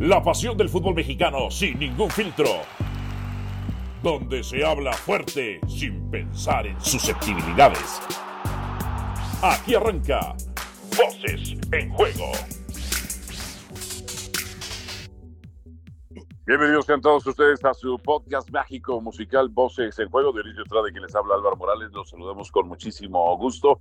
La pasión del fútbol mexicano sin ningún filtro. Donde se habla fuerte sin pensar en susceptibilidades. Aquí arranca Voces en Juego. Bienvenidos sean todos ustedes a su podcast mágico musical Voces en Juego. Dionisio Estrada, quien les habla Álvaro Morales. Los saludamos con muchísimo gusto.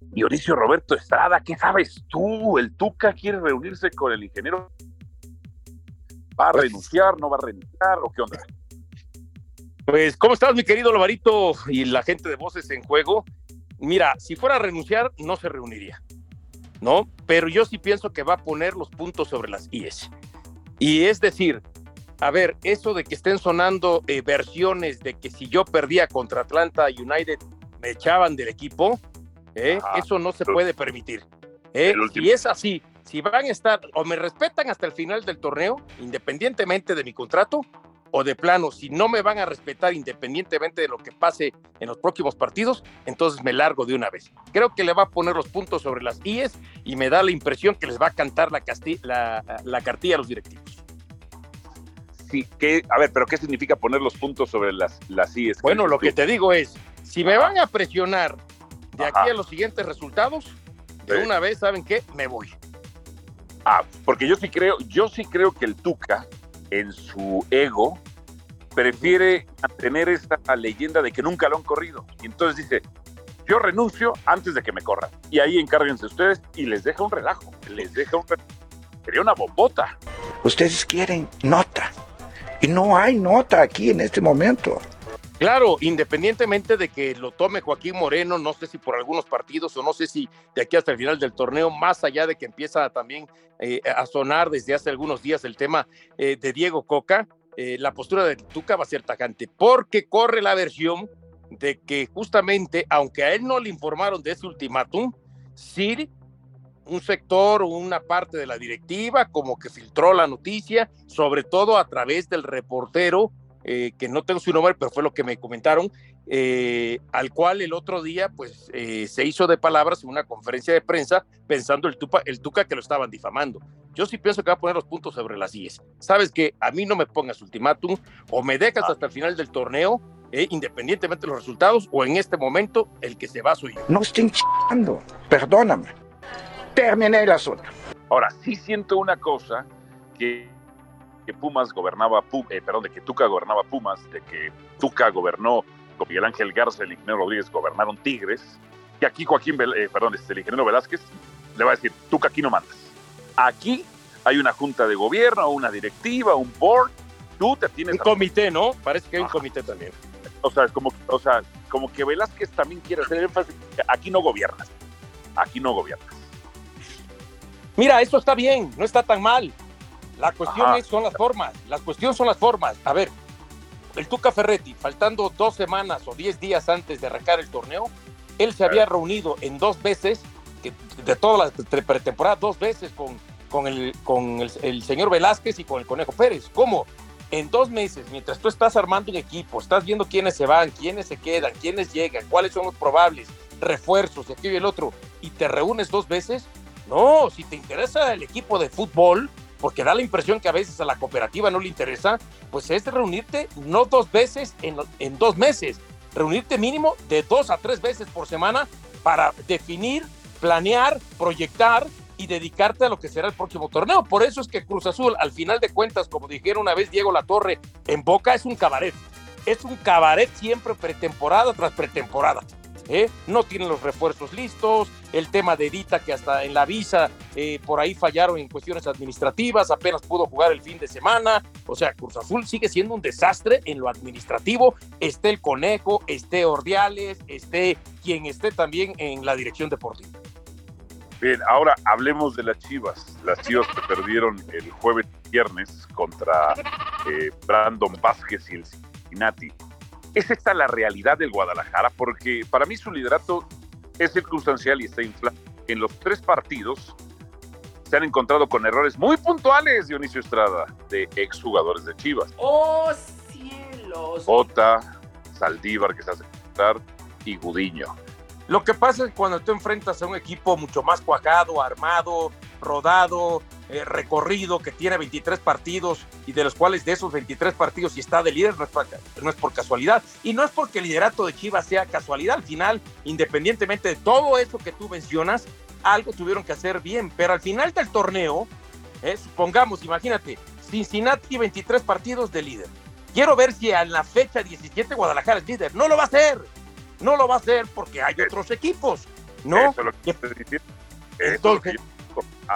Dionisio Roberto Estrada, ¿qué sabes tú? ¿El Tuca quiere reunirse con el ingeniero? ¿Va a renunciar? ¿No va a renunciar? ¿O qué onda? Pues, ¿cómo estás, mi querido Lobarito y la gente de Voces en Juego? Mira, si fuera a renunciar, no se reuniría, ¿no? Pero yo sí pienso que va a poner los puntos sobre las IES. Y es decir, a ver, eso de que estén sonando eh, versiones de que si yo perdía contra Atlanta United me echaban del equipo, ¿eh? eso no se puede permitir. ¿eh? Si es así, si van a estar o me respetan hasta el final del torneo, independientemente de mi contrato, o de plano, si no me van a respetar independientemente de lo que pase en los próximos partidos, entonces me largo de una vez. Creo que le va a poner los puntos sobre las IES y me da la impresión que les va a cantar la, la, la cartilla a los directivos a ver, pero ¿qué significa poner los puntos sobre las, las IES? Bueno, lo que te digo es, si me van a presionar de aquí a los siguientes resultados, de una vez, ¿saben qué? Me voy. Ah, porque yo sí creo, yo sí creo que el Tuca, en su ego, prefiere mantener esta leyenda de que nunca lo han corrido. Y entonces dice, yo renuncio antes de que me corran. Y ahí encárguense ustedes y les deja un relajo, les deja un relajo. Sería una bombota. Ustedes quieren nota. Y no hay nota aquí en este momento. Claro, independientemente de que lo tome Joaquín Moreno, no sé si por algunos partidos o no sé si de aquí hasta el final del torneo, más allá de que empieza también eh, a sonar desde hace algunos días el tema eh, de Diego Coca, eh, la postura de Tuca va a ser tajante, porque corre la versión de que justamente, aunque a él no le informaron de ese ultimátum, sí un sector o una parte de la directiva como que filtró la noticia, sobre todo a través del reportero, eh, que no tengo su nombre, pero fue lo que me comentaron, eh, al cual el otro día pues eh, se hizo de palabras en una conferencia de prensa pensando el, tupa, el Tuca que lo estaban difamando. Yo sí pienso que va a poner los puntos sobre las IES. Sabes que a mí no me pongas ultimátum o me dejas hasta el final del torneo, independientemente de los resultados, o en este momento el que se va soy yo. No estén chingando, perdóname terminé el asunto. Ahora, sí siento una cosa, que, que Pumas gobernaba, eh, perdón, de que Tuca gobernaba Pumas, de que Tuca gobernó con Miguel Ángel Garza, el ingeniero Rodríguez gobernaron Tigres, y aquí Joaquín, eh, perdón, este, el ingeniero Velázquez le va a decir, Tuca aquí no mandas. Aquí hay una junta de gobierno, una directiva, un board, tú te tienes... Un comité, ¿no? Parece que hay un comité también. O sea, es como, o sea, como que Velázquez también quiere hacer énfasis, aquí no gobiernas, aquí no gobiernas. Mira, esto está bien, no está tan mal. La cuestión es, son las formas. La cuestión son las formas. A ver, el Tuca Ferretti, faltando dos semanas o diez días antes de arrancar el torneo, él se había reunido en dos veces, de toda la pretemporada, dos veces con, con, el, con el, señor Velázquez y con el Conejo Pérez. ¿Cómo? En dos meses, mientras tú estás armando un equipo, estás viendo quiénes se van, quiénes se quedan, quiénes llegan, cuáles son los probables, refuerzos, y aquí y el otro, y te reúnes dos veces, no, si te interesa el equipo de fútbol, porque da la impresión que a veces a la cooperativa no le interesa, pues es reunirte no dos veces en, en dos meses, reunirte mínimo de dos a tres veces por semana para definir, planear, proyectar y dedicarte a lo que será el próximo torneo. Por eso es que Cruz Azul, al final de cuentas, como dijeron una vez Diego Latorre, en Boca es un cabaret. Es un cabaret siempre pretemporada tras pretemporada. ¿Eh? no tienen los refuerzos listos, el tema de Edita que hasta en la visa eh, por ahí fallaron en cuestiones administrativas, apenas pudo jugar el fin de semana, o sea, Cruz Azul sigue siendo un desastre en lo administrativo, esté el Conejo, esté Ordiales, esté quien esté también en la dirección deportiva. Bien, ahora hablemos de las Chivas. Las Chivas que perdieron el jueves viernes contra eh, Brandon Vázquez y el Cincinnati. ¿Es esta la realidad del Guadalajara? Porque para mí su liderato es circunstancial y está inflado. En los tres partidos se han encontrado con errores muy puntuales, Dionisio Estrada, de exjugadores de Chivas. ¡Oh, cielos! Ota, Saldívar, que se hace enfrentar, y Gudiño. Lo que pasa es cuando tú enfrentas a un equipo mucho más cuajado, armado, rodado, eh, recorrido, que tiene 23 partidos y de los cuales de esos 23 partidos si está de líder no es, por, no es por casualidad. Y no es porque el liderato de Chivas sea casualidad. Al final, independientemente de todo eso que tú mencionas, algo tuvieron que hacer bien. Pero al final del torneo, eh, supongamos, imagínate, Cincinnati 23 partidos de líder. Quiero ver si en la fecha 17 Guadalajara es líder. No lo va a hacer. No lo va a hacer porque hay otros equipos. ¿No? Eso es lo que estoy diciendo. Eso es lo que Entonces, yo-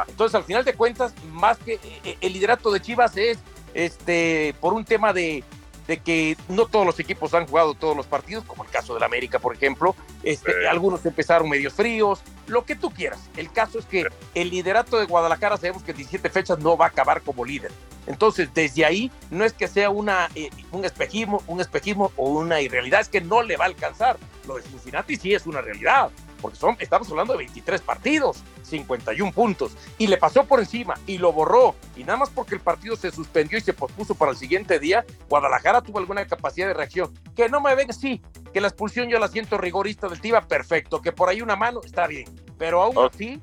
entonces, al final de cuentas, más que eh, el liderato de Chivas es este por un tema de, de que no todos los equipos han jugado todos los partidos, como el caso del América, por ejemplo. Este, Sí. Algunos empezaron medios fríos, lo que tú quieras. El caso es que el liderato de Guadalajara sabemos que en 17 fechas no va a acabar como líder. Entonces, desde ahí, no es que sea una, eh, un espejismo, un espejismo o una irrealidad, es que no le va a alcanzar. Lo de Cincinnati sí es una realidad, porque son, estamos hablando de 23 partidos, 51 puntos, y le pasó por encima y lo borró. Y nada más porque el partido se suspendió y se pospuso para el siguiente día, Guadalajara tuvo alguna capacidad de reacción. Que no me ven, sí, que la expulsión yo la siento rigorista del Tiva, perfecto, que por ahí una mano está bien, pero aún así,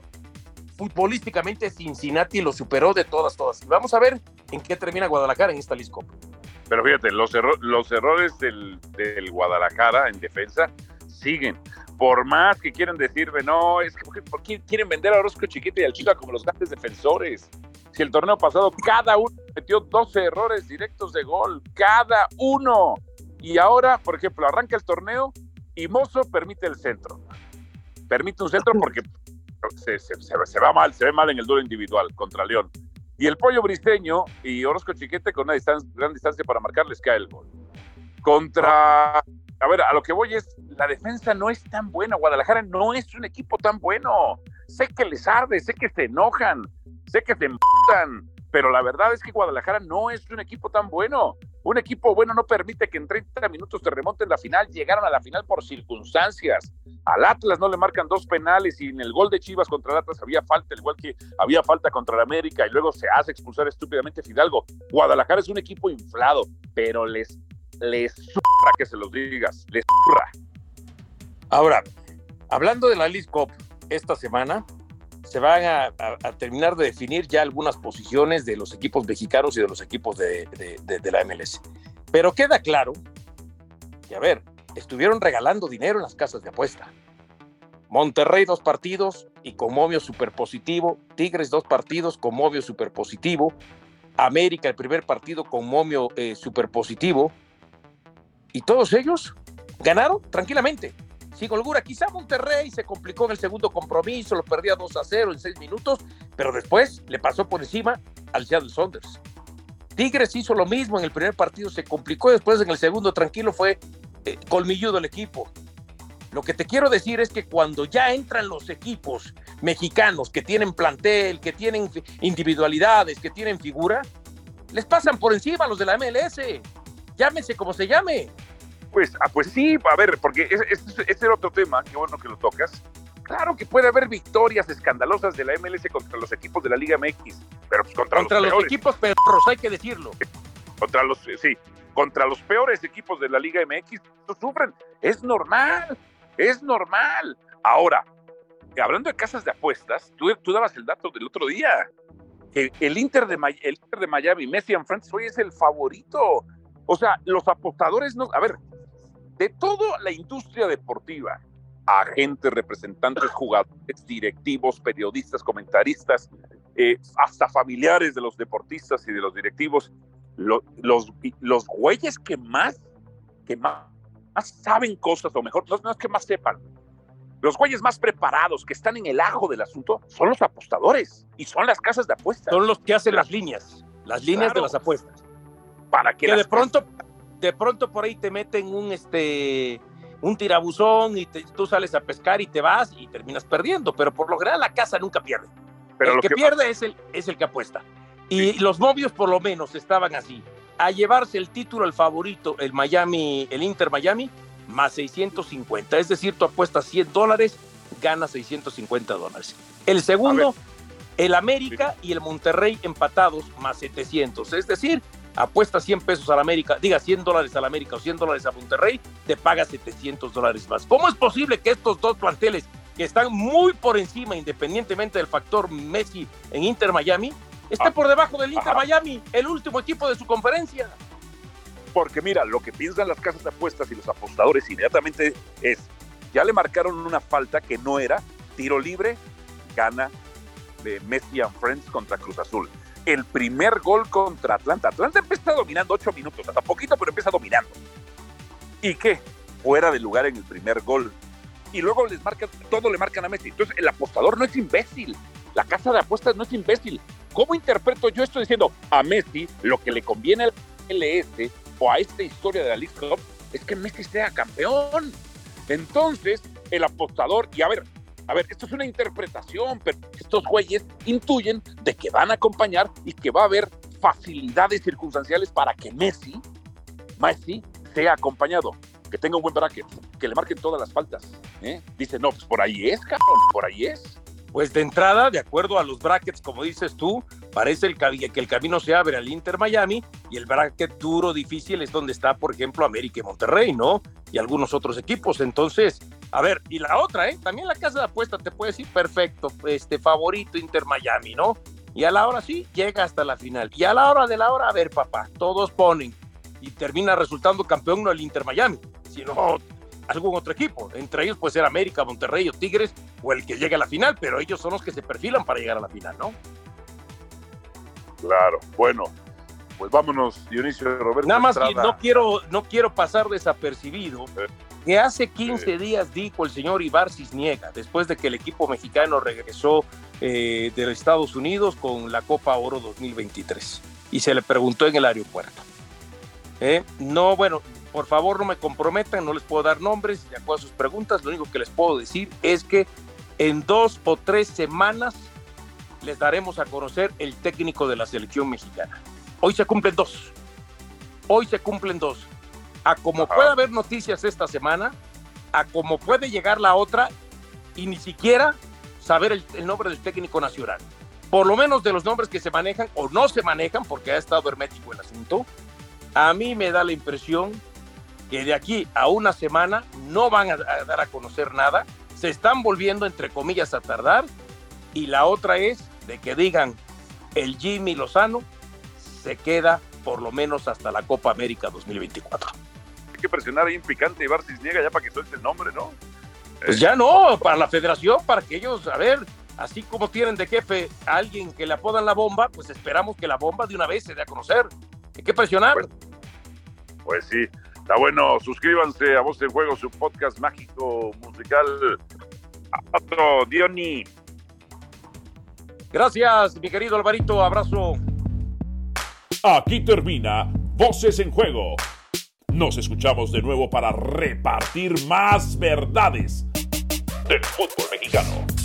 futbolísticamente Cincinnati lo superó de todas, todas. Y vamos a ver en qué termina Guadalajara en esta Lisco. Pero fíjate, los, erro- los errores del, del Guadalajara en defensa siguen. Por más que quieran decirme, no, es que ¿por qué quieren vender a Orozco Chiquita y al Chica como los grandes defensores? Si el torneo pasado cada uno metió 12 errores directos de gol, cada uno. Y ahora, por ejemplo, arranca el torneo y Mozo permite el centro. Permite un centro porque se, va mal, se ve mal en el duelo individual contra León. Y el pollo briseño y Orozco Chiquete con una distancia, gran distancia para marcarles cae el gol. Contra. A ver, a lo que voy es, la defensa no es tan buena. Guadalajara no es un equipo tan bueno. Sé que les arde, sé que se enojan, sé que se emputan, pero la verdad es que Guadalajara no es un equipo tan bueno. Un equipo bueno no permite que en 30 minutos te remonten la final. Llegaron a la final por circunstancias. Al Atlas no le marcan dos penales y en el gol de Chivas contra el Atlas había falta, al igual que había falta contra el América y luego se hace expulsar estúpidamente Fidalgo. Guadalajara es un equipo inflado, pero les, les zurra que se los digas, les zurra. Ahora, hablando de la League Cup, esta semana se van a, terminar de definir ya algunas posiciones de los equipos mexicanos y de los equipos de, la MLS. Pero queda claro que, a ver, estuvieron regalando dinero en las casas de apuesta. Monterrey dos partidos y con momio super positivo. Tigres dos partidos con momio super positivo. América el primer partido con momio eh, super positivo. Y todos ellos ganaron tranquilamente sin holgura. Quizá Monterrey se complicó en el segundo compromiso, lo perdía 2 a 0 en 6 minutos, pero después le pasó por encima al Seattle Saunders. Tigres hizo lo mismo en el primer partido, se complicó después en el segundo tranquilo fue eh, colmilludo el equipo. Lo que te quiero decir es que cuando ya entran los equipos mexicanos que tienen plantel, que tienen individualidades, que tienen figura, les pasan por encima a los de la MLS. Llámese como se llame. Pues, ah, pues sí, a ver, porque ese, ese- ese era otro tema, qué bueno que lo tocas. Claro que puede haber victorias escandalosas de la MLS contra los equipos de la Liga MX, pero pues contra, Contra los, equipos perros, hay que decirlo. contra los, eh, sí, contra los peores equipos de la Liga MX, no sufren. Es normal, es normal. Ahora, hablando de casas de apuestas, tú, tú dabas el dato del otro día, que el Inter de, el Inter de Miami, Messi and Friends, hoy es el favorito. O sea, los apostadores no, a ver, de toda la industria deportiva, agentes, representantes, jugadores, directivos, periodistas, comentaristas, eh, hasta familiares de los deportistas y de los directivos, lo- los, los güeyes que más, que más, más saben cosas, o mejor, no, es que más sepan, los güeyes más preparados que están en el ajo del asunto son los apostadores y son las casas de apuestas. Son los que hacen las líneas, las líneas Claro. de las apuestas. para que, Que de pronto, de pronto por ahí te meten un este un tirabuzón y te- tú sales a pescar y te vas y terminas perdiendo, pero por lo general la casa nunca pierde. pero el lo que, que, pierde es el, es el que apuesta. Y los movios por lo menos estaban así. A llevarse el título el favorito, el Miami, el Inter Miami, más 650. Es decir, tú apuestas 100 dólares, ganas 650 dólares. El segundo, el América y el Monterrey empatados, más 700. Es decir, apuestas 100 pesos al América, diga 100 dólares al América o 100 dólares a Monterrey, te paga 700 dólares más. ¿Cómo es posible que estos dos planteles que están muy por encima, independientemente del factor Messi en Inter Miami, esté por debajo del Inter Miami, el último equipo de su conferencia. Porque mira, lo que piensan las casas de apuestas y los apostadores inmediatamente es, ya le marcaron una falta que no era tiro libre, gana de Messi and Friends contra Cruz Azul. El primer gol contra Atlanta. Atlanta empieza dominando ocho minutos, hasta poquito, pero empieza dominando. ¿Y qué? Fuera de lugar en el primer gol. Y luego les marcan, todo le marcan a Messi. Entonces el apostador no es imbécil. La casa de apuestas no es imbécil. ¿Cómo interpreto yo esto diciendo a Messi lo que le conviene al LS o a esta historia de la League Cup es que Messi sea campeón? Entonces, el apostador, y a ver, a ver, esto es una interpretación, pero estos güeyes intuyen de que van a acompañar y que va a haber facilidades circunstanciales para que Messi, Messi, sea acompañado, que tenga un buen bracket, que le marquen todas las faltas. ¿eh? Dice, no, pues por ahí es, cabrón, por ahí es. Pues de entrada, de acuerdo a los brackets, como dices tú, parece el, que el camino se abre al Inter Miami y el bracket duro, difícil, es donde está, por ejemplo, América y Monterrey, ¿no? Y algunos otros equipos. Entonces, a ver, y la otra, ¿eh? También la casa de apuesta te puede decir, perfecto, este favorito Inter Miami, ¿no? Y a la hora sí, llega hasta la final. Y a la hora de la hora, a ver, papá, todos ponen. Y termina resultando campeón no el Inter Miami, sino algún otro equipo. Entre ellos puede ser América, Monterrey o Tigres o el que llegue a la final, pero ellos son los que se perfilan para llegar a la final, ¿no? Claro, bueno, pues vámonos, Dionisio Roberto. Nada más que no quiero, no quiero pasar desapercibido. Eh que hace 15 días dijo el señor Ibar Cisniega, después de que el equipo mexicano regresó eh, de Estados Unidos con la Copa Oro 2023. Y se le preguntó en el aeropuerto. Eh, no, bueno, por favor no me comprometan, no les puedo dar nombres de acuerdo a sus preguntas. Lo único que les puedo decir es que en dos o tres semanas les daremos a conocer el técnico de la selección mexicana. Hoy se cumplen dos. Hoy se cumplen dos a como puede haber noticias esta semana, a como puede llegar la otra y ni siquiera saber el, nombre del técnico nacional. Por lo menos de los nombres que se manejan o no se manejan, porque ha estado hermético el asunto, a mí me da la impresión que de aquí a una semana no van a, a dar a conocer nada, se están volviendo, entre comillas, a tardar, y la otra es de que digan el Jimmy Lozano se queda por lo menos hasta la Copa América 2024 que presionar ahí en picante y Bar Cisniega ya para que suelte el nombre, ¿no? Pues ya no, para la federación, para que ellos, a ver, así como tienen de jefe a alguien que le apodan la bomba, pues esperamos que la bomba de una vez se dé a conocer. Hay que presionar. Pues, pues sí, está bueno. Suscríbanse a Voz en Juego, su podcast mágico musical. Otro, Diony. Gracias, mi querido Alvarito. Abrazo. Aquí termina Voces en Juego nos escuchamos de nuevo para repartir más verdades del fútbol mexicano.